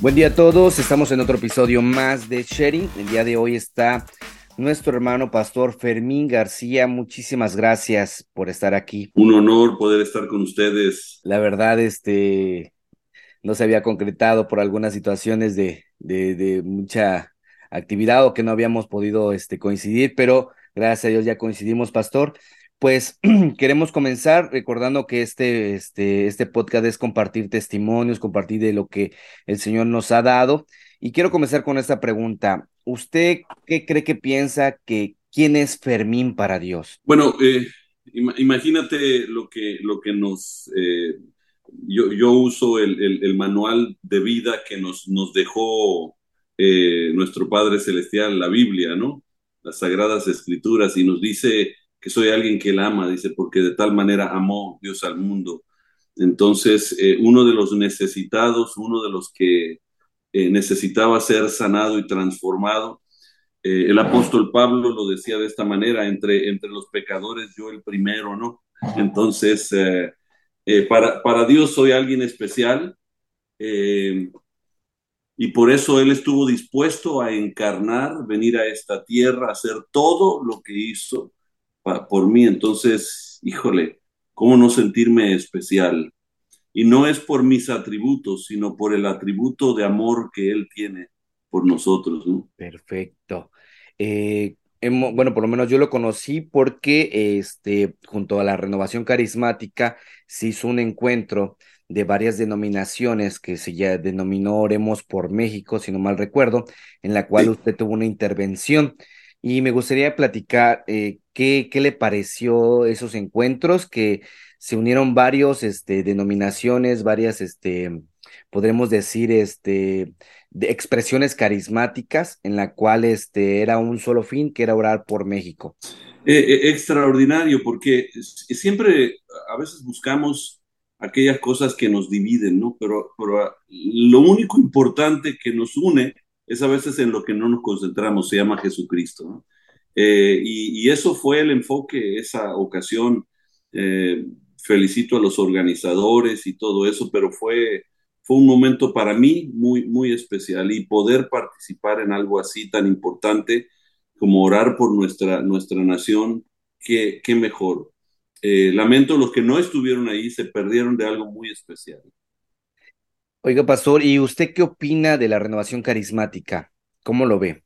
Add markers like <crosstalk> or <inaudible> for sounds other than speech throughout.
Buen día a todos, estamos en otro episodio más de Sharing. El día de hoy está nuestro hermano pastor Fermín García. Muchísimas gracias por estar aquí. Un honor poder estar con ustedes. La verdad, este no se había concretado por algunas situaciones de, de, mucha actividad o que no habíamos podido este, coincidir, pero gracias a Dios ya coincidimos, pastor. Pues <clears throat> queremos comenzar recordando que este, este, este podcast es compartir testimonios, compartir de lo que el Señor nos ha dado. Y quiero comenzar con esta pregunta. ¿Usted qué cree que piensa que quién es Fermín para Dios? Bueno, eh, imagínate lo que, lo que nos... Eh, yo, yo, uso el, el, manual de vida que nos, nos dejó eh, nuestro Padre Celestial, la Biblia, ¿no? Las Sagradas Escrituras, y nos dice que soy alguien que él ama, dice, porque de tal manera amó Dios al mundo. Entonces, eh, uno de los necesitados, uno de los que eh, necesitaba ser sanado y transformado, eh, el apóstol Pablo lo decía de esta manera, entre, entre los pecadores yo el primero, ¿no? Entonces, para, para Dios soy alguien especial y por eso Él estuvo dispuesto a encarnar, venir a esta tierra, hacer todo lo que hizo por mí. Entonces, híjole, ¿cómo no sentirme especial? Y no es por mis atributos, sino por el atributo de amor que Él tiene por nosotros. ¿no? Perfecto. Eh, bueno, por lo menos yo lo conocí porque este, junto a la renovación carismática se hizo un encuentro de varias denominaciones que se ya denominó Oremos por México, si no mal recuerdo, en la cual usted tuvo una intervención. Y me gustaría platicar eh, qué, qué le pareció esos encuentros, que se unieron varios este, denominaciones, varias, este, podremos decir, este, de expresiones carismáticas, en la cual este, era un solo fin, que era orar por México. Eh, eh, extraordinario, porque siempre a veces buscamos aquellas cosas que nos dividen, ¿no? Pero, pero ah, lo único importante que nos une es a veces en lo que no nos concentramos, se llama Jesucristo. Eh, y, eso fue el enfoque, esa ocasión. Eh, felicito a los organizadores y todo eso, pero fue, fue un momento para mí muy, muy especial y poder participar en algo así tan importante como orar por nuestra, nuestra nación, qué, qué mejor. Eh, lamento los que no estuvieron ahí, se perdieron de algo muy especial. Oiga, pastor, ¿y usted qué opina de la renovación carismática? ¿Cómo lo ve?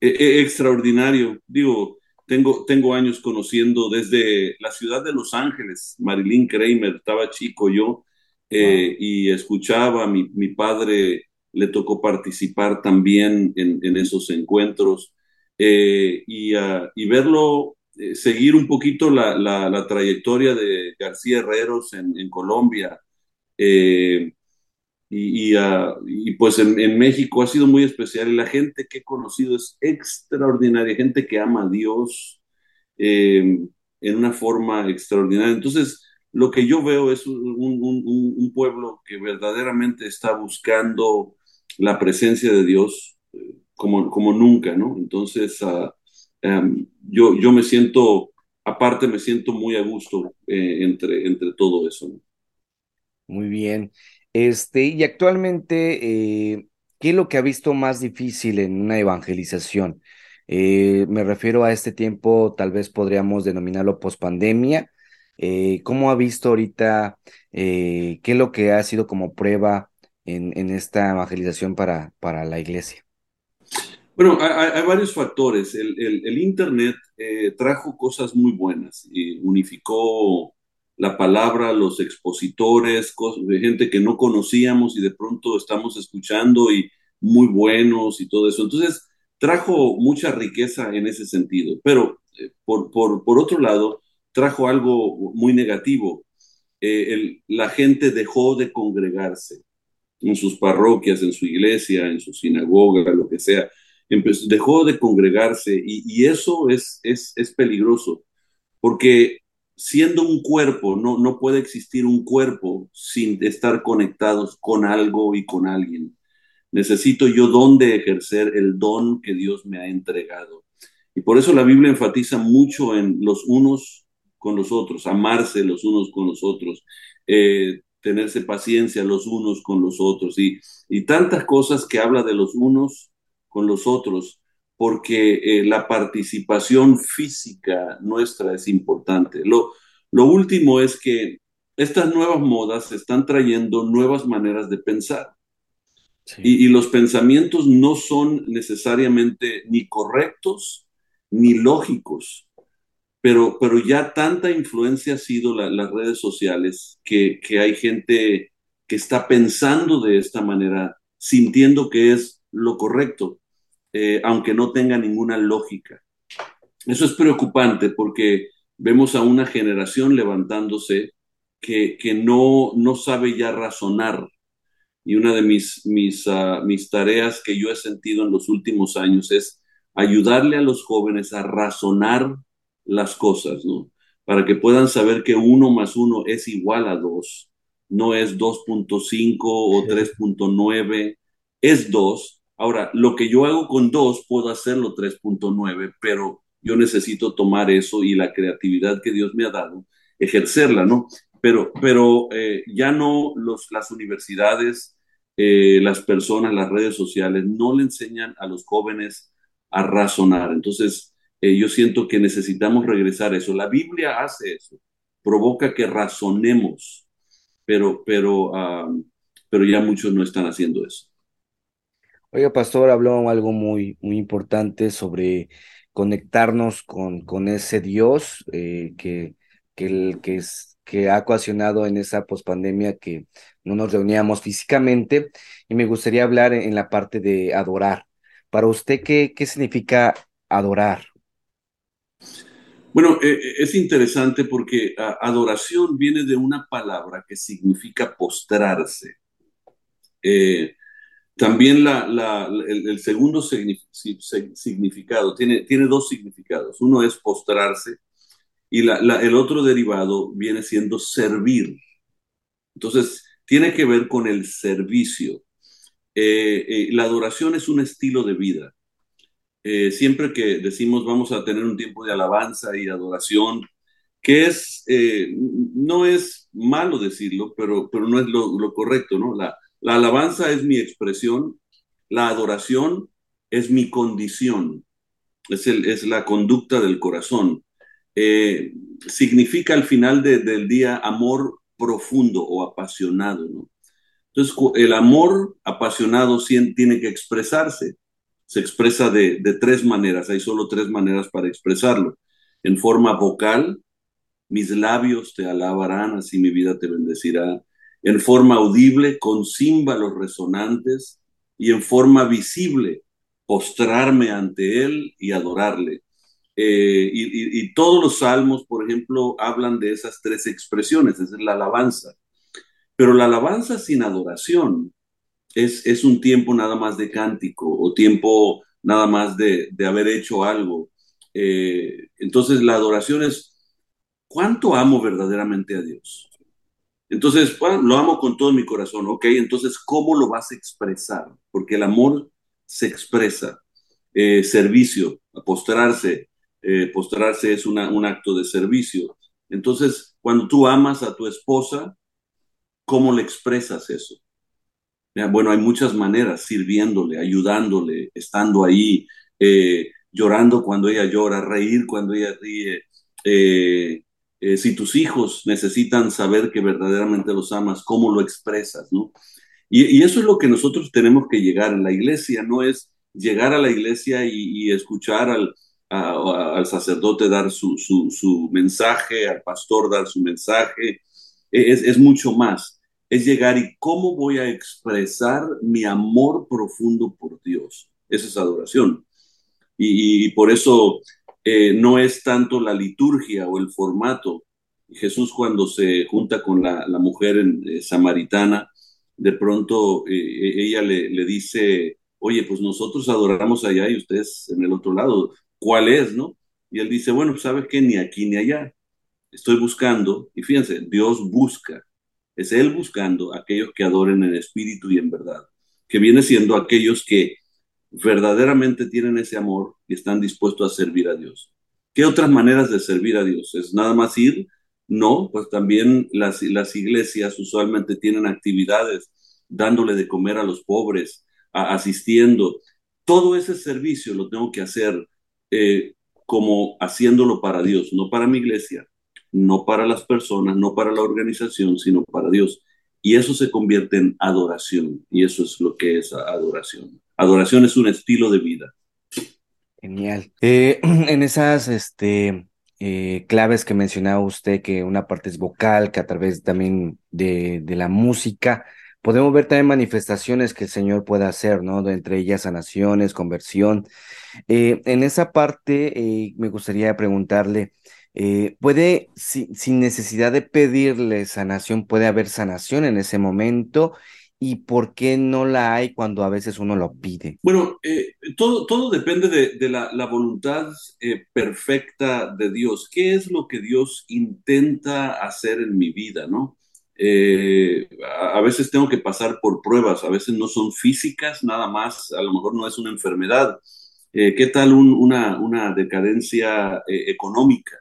E, e, extraordinario. Digo, tengo, tengo años conociendo desde la ciudad de Los Ángeles, Marilyn Kramer, estaba chico yo, eh, y escuchaba, mi, mi padre le tocó participar también en, esos encuentros eh, y, uh, y, verlo eh, seguir un poquito la, la, trayectoria de García Herreros en, Colombia. Eh, Ah, y, pues en, México ha sido muy especial y la gente que he conocido es extraordinaria, gente que ama a Dios em, en una forma extraordinaria. Entonces, lo que yo veo es un, pueblo que verdaderamente está buscando la presencia de Dios eh, como, como nunca, ¿no? Entonces, ah, em, yo, yo me siento, aparte me siento muy a gusto eh, entre, entre todo eso. Muy bien. Este, y actualmente, eh, ¿qué es lo que ha visto más difícil en una evangelización? Eh, me refiero a este tiempo, tal vez podríamos denominarlo pospandemia. Eh, ¿Cómo ha visto ahorita qué es lo que ha sido como prueba en, en esta evangelización para, para la iglesia? Bueno, hay, varios factores. El, el, el Internet trajo cosas muy buenas y unificó la palabra, los expositores, de gente que no conocíamos y de pronto estamos escuchando y muy buenos y todo eso. Entonces, trajo mucha riqueza en ese sentido, pero eh, por, por, otro lado, trajo algo muy negativo. Eh, la gente dejó de congregarse en sus parroquias, en su iglesia, en su sinagoga, lo que sea. Dejó de congregarse y, eso es, es, es peligroso, porque siendo un cuerpo, no, no puede existir un cuerpo sin estar conectados con algo y con alguien. Necesito yo dónde ejercer el don que Dios me ha entregado. Y por eso la Biblia enfatiza mucho en los unos con los otros, amarse los unos con los otros, eh, tenerse paciencia los unos con los otros y, y tantas cosas que habla de los unos con los otros, porque eh, la participación física nuestra es importante. Lo, lo último es que estas nuevas modas están trayendo nuevas maneras de pensar. Sí. Y, y, los pensamientos no son necesariamente ni correctos ni lógicos, pero, pero ya tanta influencia ha sido la, las redes sociales que, que hay gente que está pensando de esta manera, sintiendo que es lo correcto, eh, aunque no tenga ninguna lógica. Eso es preocupante porque vemos a una generación levantándose que, que no, no sabe ya razonar. Y una de mis, mis, uh, mis tareas que yo he sentido en los últimos años es ayudarle a los jóvenes a razonar las cosas, ¿no? Para que puedan saber que uno más uno es igual a dos, no es 2.5 o 3.9, es 2. Ahora, lo que yo hago con 2 puedo hacerlo 3.9, pero yo necesito tomar eso y la creatividad que Dios me ha dado, ejercerla, ¿no? Pero, pero eh, ya no los, las universidades, eh, las personas, las redes sociales, no le enseñan a los jóvenes a razonar. Entonces, eh, yo siento que necesitamos regresar a eso. La Biblia hace eso, provoca que razonemos, pero, pero, um, pero ya muchos no están haciendo eso. Oiga, pastor, habló algo muy, muy importante sobre conectarnos con, con ese Dios eh, que, que, que, es, que ha ocasionado en esa pospandemia que no nos reuníamos físicamente. Y me gustaría hablar en la parte de adorar. Para usted, ¿qué, qué significa adorar? Bueno, eh, es interesante porque uh, adoración viene de una palabra que significa postrarse. Eh, también la, el, segundo significado tiene, tiene dos significados. Uno es postrarse y la, el otro derivado viene siendo servir. Entonces, tiene que ver con el servicio. Eh, la adoración es un estilo de vida eh, siempre que decimos vamos a tener un tiempo de alabanza y adoración, que es, eh, no es malo decirlo, pero, pero no es lo, lo correcto, ¿no? La, la, alabanza es mi expresión, la adoración es mi condición, es, el, es la conducta del corazón. Eh, significa al final de, del día amor profundo o apasionado, ¿no? Entonces, el amor apasionado tiene que expresarse se expresa de, de, tres maneras, hay solo tres maneras para expresarlo. En forma vocal, mis labios te alabarán, así mi vida te bendecirá. En forma audible, con címbalos resonantes. Y en forma visible, postrarme ante Él y adorarle. Eh, y, todos los salmos, por ejemplo, hablan de esas tres expresiones, esa es la alabanza. Pero la alabanza sin adoración es, es un tiempo nada más de cántico o tiempo nada más de, de haber hecho algo. Eh, entonces la adoración es, ¿cuánto amo verdaderamente a Dios? Entonces, lo amo con todo mi corazón, ¿ok? Entonces, ¿cómo lo vas a expresar? Porque el amor se expresa. Eh, servicio, postrarse, eh, postrarse es un acto de servicio. Entonces, cuando tú amas a tu esposa, ¿cómo le expresas eso? Bueno, hay muchas maneras, sirviéndole, ayudándole, estando ahí, eh, llorando cuando ella llora, reír cuando ella ríe. Eh, si tus hijos necesitan saber que verdaderamente los amas, ¿cómo lo expresas? ¿no? Y, eso es lo que nosotros tenemos que llegar en la iglesia, no es llegar a la iglesia y, escuchar al, al, sacerdote dar su, su, mensaje, al pastor dar su mensaje, es, es mucho más es llegar y cómo voy a expresar mi amor profundo por Dios. Esa es adoración. Y por eso eh, no es tanto la liturgia o el formato. Jesús cuando se junta con la, la mujer en, eh, samaritana, de pronto eh, ella le, le, dice, oye, pues nosotros adoramos allá y ustedes en el otro lado, ¿cuál es, no? Y él dice, bueno, pues sabes que ni aquí ni allá. Estoy buscando, y fíjense, Dios busca es Él buscando aquellos que adoren en espíritu y en verdad, que viene siendo aquellos que verdaderamente tienen ese amor y están dispuestos a servir a Dios. ¿Qué otras maneras de servir a Dios? ¿Es nada más ir? No, pues también las, iglesias usualmente tienen actividades dándole de comer a los pobres, a, asistiendo. Todo ese servicio lo tengo que hacer eh, como haciéndolo para Dios, no para mi iglesia, no para las personas, no para la organización, sino para Dios. Y eso se convierte en adoración, y eso es lo que es adoración. Adoración es un estilo de vida. Genial. Eh, <clears throat> en esas este, eh, claves que mencionaba usted, que una parte es vocal, que a través también de, la música, podemos ver también manifestaciones que el Señor puede hacer, ¿no? Entre ellas sanaciones, conversión. Eh, en esa parte me gustaría preguntarle, ¿puede, sin necesidad de pedirle sanación, puede haber sanación en ese momento? ¿Y por qué no la hay cuando a veces uno lo pide? Bueno, todo, todo depende de, la, la, voluntad perfecta de Dios. ¿Qué es lo que Dios intenta hacer en mi vida, no? Eh, a veces tengo que pasar por pruebas, a veces no son físicas nada más, a lo mejor no es una enfermedad. Eh, ¿Qué tal una, una, decadencia eh, económica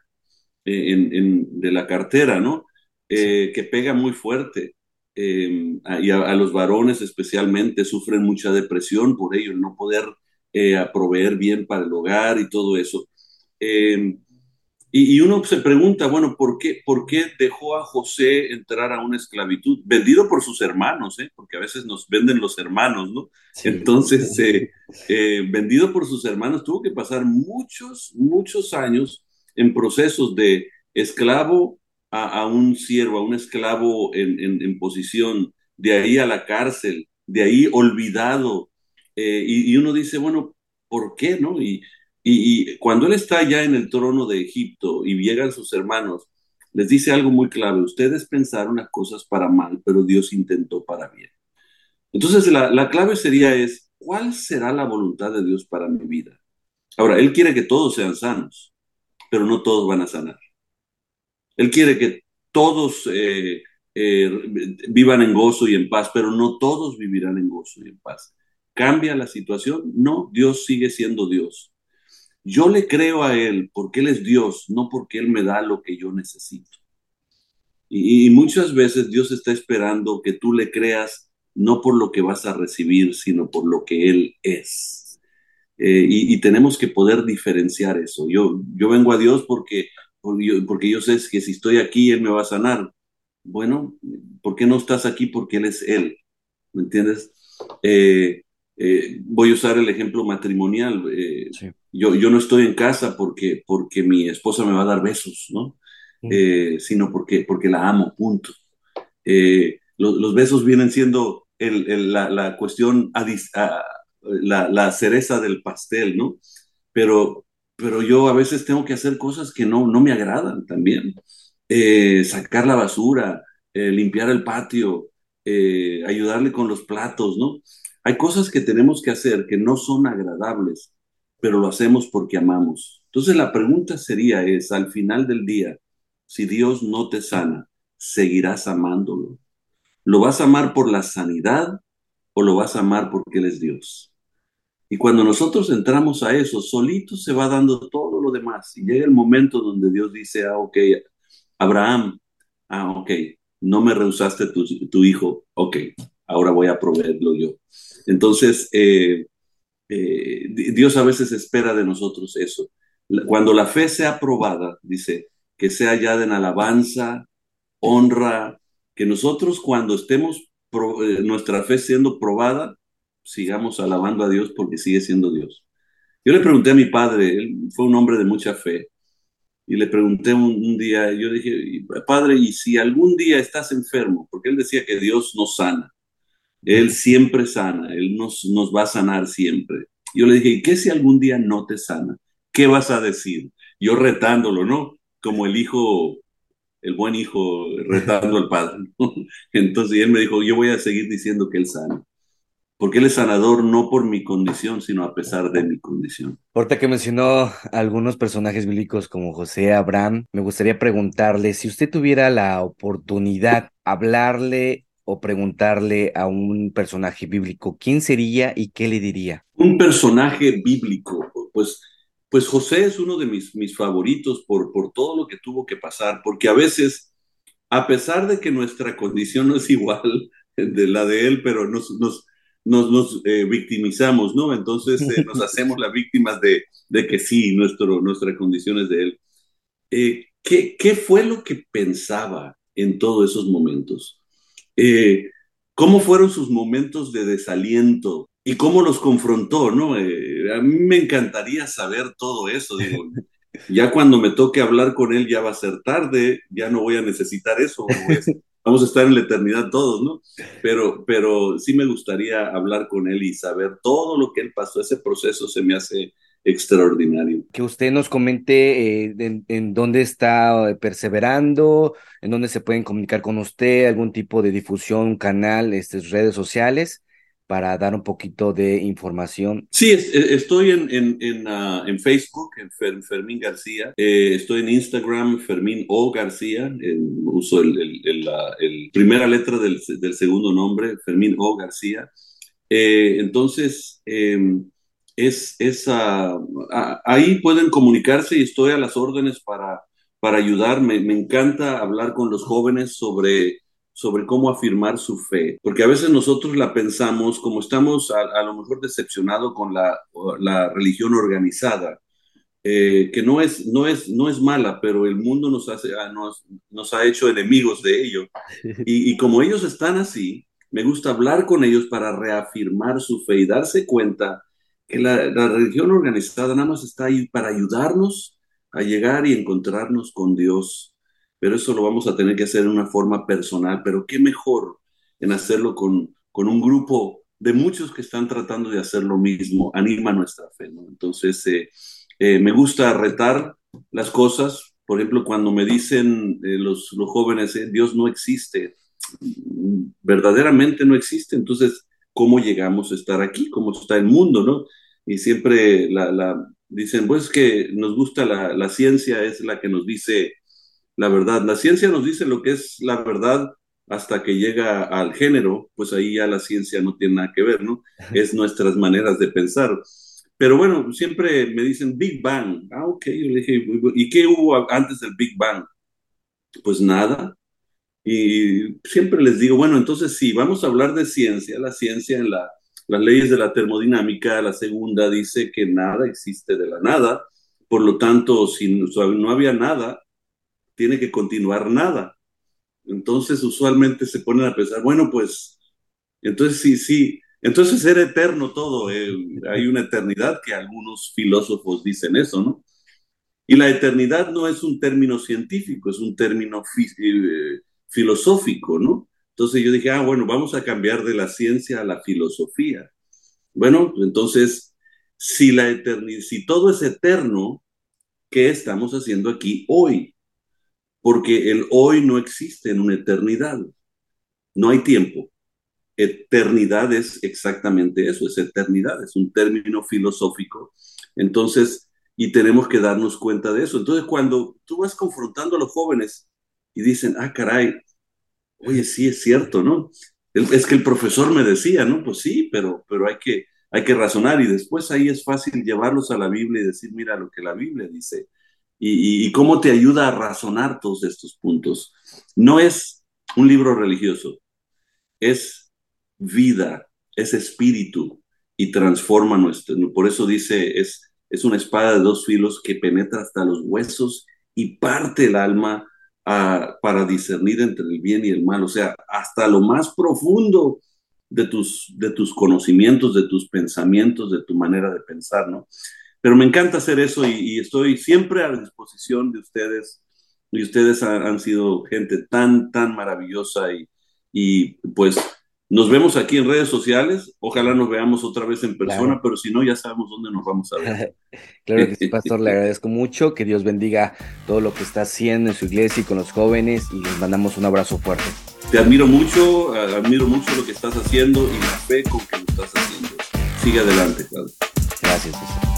en, de la cartera, ¿no? que pega muy fuerte. Y a, los varones especialmente sufren mucha depresión por ello, el no poder proveer bien para el hogar y todo eso. Y, uno se pregunta, bueno, ¿por qué, ¿por qué dejó a José entrar a una esclavitud? Vendido por sus hermanos, ¿eh? porque a veces nos venden los hermanos, ¿no? Entonces, eh, eh, vendido por sus hermanos, tuvo que pasar muchos, muchos años en procesos de esclavo a, un siervo, a un esclavo en, en, posición, de ahí a la cárcel, de ahí olvidado. Y, y, uno dice, bueno, ¿por qué, no? Y, y, cuando él está ya en el trono de Egipto y llegan sus hermanos, les dice algo muy clave, ustedes pensaron las cosas para mal, pero Dios intentó para bien. Entonces la, la clave sería es, ¿cuál será la voluntad de Dios para mi vida? Ahora, Él quiere que todos sean sanos, pero no todos van a sanar. Él quiere que todos eh, eh, vivan en gozo y en paz, pero no todos vivirán en gozo y en paz. ¿Cambia la situación? No, Dios sigue siendo Dios. Yo le creo a Él porque Él es Dios, no porque Él me da lo que yo necesito. Y, muchas veces Dios está esperando que tú le creas no por lo que vas a recibir, sino por lo que Él es. Eh, y, tenemos que poder diferenciar eso. Yo, yo vengo a Dios porque, porque yo sé que si estoy aquí, Él me va a sanar. Bueno, ¿por qué no estás aquí? Porque Él es Él. ¿Me entiendes? Eh, eh, voy a usar el ejemplo matrimonial. Sí yo, yo no estoy en casa porque, porque mi esposa me va a dar besos, ¿no? Eh, sino porque, porque la amo, punto. Eh, los besos vienen siendo el, la, la, cuestión, la, la, cereza del pastel, ¿no? Pero, pero yo a veces tengo que hacer cosas que no, no me agradan también. Eh, sacar la basura, limpiar el patio, ayudarle con los platos, ¿no? Hay cosas que tenemos que hacer que no son agradables pero lo hacemos porque amamos. Entonces la pregunta sería es, al final del día, si Dios no te sana, ¿seguirás amándolo? ¿Lo vas a amar por la sanidad o lo vas a amar porque Él es Dios? Y cuando nosotros entramos a eso, solito se va dando todo lo demás. Y llega el momento donde Dios dice, ah, ok, Abraham, ah, ok, no me rehusaste tu, hijo, ok, ahora voy a proveerlo yo. Entonces, eh, eh, Dios a veces espera de nosotros eso. Cuando la fe sea probada, dice, que sea hallada en alabanza, honra, que nosotros cuando estemos eh, nuestra fe siendo probada, sigamos alabando a Dios porque sigue siendo Dios. Yo le pregunté a mi padre, él fue un hombre de mucha fe, y le pregunté un, día, yo dije, padre, ¿y si algún día estás enfermo? Porque él decía que Dios nos sana. Él siempre sana, Él nos, nos va a sanar siempre. Yo le dije, ¿y qué si algún día no te sana? ¿Qué vas a decir? Yo retándolo, ¿no? Como el hijo, el buen hijo retando al padre. <laughs> Entonces él me dijo, yo voy a seguir diciendo que Él sana. Porque Él es sanador no por mi condición, sino a pesar de mi condición. Ahorita que mencionó algunos personajes bíblicos como José, Abraham, me gustaría preguntarle, si usted tuviera la oportunidad hablarle o preguntarle a un personaje bíblico quién sería y qué le diría? un personaje bíblico. Pues, pues José es uno de mis, mis favoritos por, por todo lo que tuvo que pasar, porque a veces, a pesar de que nuestra condición no es igual <laughs> de la de él, pero nos, nos, nos, nos eh, victimizamos, ¿no? Entonces eh, nos <laughs> hacemos las víctimas de, de que sí, nuestro, nuestra condición es de él. Eh, ¿qué, ¿Qué fue lo que pensaba en todos esos momentos? ¿Cómo fueron sus momentos de desaliento? ¿Y cómo los confrontó? ¿no? a mí me encantaría saber todo eso. Digo, <laughs> ya cuando me toque hablar con él ya va a ser tarde, ya no voy a necesitar eso. Vamos a estar en la eternidad todos, ¿no? Pero, pero sí me gustaría hablar con él y saber todo lo que él pasó. Ese proceso se me hace extraordinario. Que usted nos comente eh, en, dónde está eh, perseverando, en dónde se pueden comunicar con usted, algún tipo de difusión, canal, este, redes sociales para dar un poquito de información. Sí, estoy en, en, en, ah, Facebook, en Fermín García. Eh, estoy en Instagram, Fermín O García. uso el, el, la primera letra del, del, segundo nombre, Fermín O García. Eh, entonces, em, es, es ah, ah, ahí pueden comunicarse y estoy a las órdenes para, para ayudar. Me, me encanta hablar con los jóvenes sobre sobre cómo afirmar su fe, porque a veces nosotros la pensamos como estamos a, lo mejor decepcionados con la, la religión organizada, eh, que no es, no, es, no es mala, pero el mundo nos, hace, ah, nos, nos ha hecho enemigos de ello. <laughs> Y, y, como ellos están así, me gusta hablar con ellos para reafirmar su fe y darse cuenta que la, la religión organizada nada más está ahí para ayudarnos a llegar y encontrarnos con Dios pero eso lo vamos a tener que hacer de una forma personal, pero qué mejor en hacerlo con, con un grupo de muchos que están tratando de hacer lo mismo, anima nuestra fe, ¿no? Entonces, eh, eh, me gusta retar las cosas, por ejemplo, cuando me dicen eh, los, los, jóvenes, Dios no existe, verdaderamente no existe, entonces, ¿cómo llegamos a estar aquí? ¿Cómo está el mundo, no? Y siempre la, la dicen, pues que nos gusta la, la ciencia, es la que nos dice la verdad. La ciencia nos dice lo que es la verdad hasta que llega al género, pues ahí ya la ciencia no tiene nada que ver, ¿no? Es nuestras maneras de pensar. Pero bueno, siempre me dicen Big Bang. Ah, ok, yo le dije, ¿y qué hubo antes del Big Bang? Pues nada. Y siempre les digo, bueno, entonces sí, vamos a hablar de ciencia. La ciencia en la, las leyes de la termodinámica, la segunda dice que nada existe de la nada. Por lo tanto, si no había nada, tiene que continuar nada. Entonces usualmente se ponen a pensar, bueno, pues, entonces sí, sí, entonces era eterno todo, eh, hay una eternidad que algunos filósofos dicen eso, ¿no? Y la eternidad no es un término científico, es un término eh, filosófico, ¿no? Entonces yo dije, ah, bueno, vamos a cambiar de la ciencia a la filosofía. Bueno, entonces, si, la eternidad, si todo es eterno, ¿qué estamos haciendo aquí hoy? Porque el hoy no existe en una eternidad. No hay tiempo. Eternidad es exactamente eso, es eternidad, es un término filosófico. Entonces, y tenemos que darnos cuenta de eso. Entonces, cuando tú vas confrontando a los jóvenes y dicen, ah, caray, oye, sí es cierto, ¿no? Es que el profesor me decía, ¿no? Pues sí, pero, pero hay, que, hay que razonar y después ahí es fácil llevarlos a la Biblia y decir, mira lo que la Biblia dice y, cómo te ayuda a razonar todos estos puntos. No es un libro religioso, es vida, es espíritu y transforma nuestro. Por eso dice, es, es una espada de dos filos que penetra hasta los huesos y parte el alma para discernir entre el bien y el mal, o sea, hasta lo más profundo de tus, de tus conocimientos, de tus pensamientos, de tu manera de pensar, ¿no? Pero me encanta hacer eso y, estoy siempre a la disposición de ustedes. Y ustedes han, sido gente tan, tan maravillosa y, y, pues nos vemos aquí en redes sociales. Ojalá nos veamos otra vez en persona, pero si no, ya sabemos dónde nos vamos a ver. <laughs> claro que sí, <laughs> Pastor, le agradezco mucho. Que Dios bendiga todo lo que está haciendo en su iglesia y con los jóvenes y les mandamos un abrazo fuerte. Te admiro mucho, admiro mucho lo que estás haciendo y la fe con que lo estás haciendo. Sigue adelante, Gracias.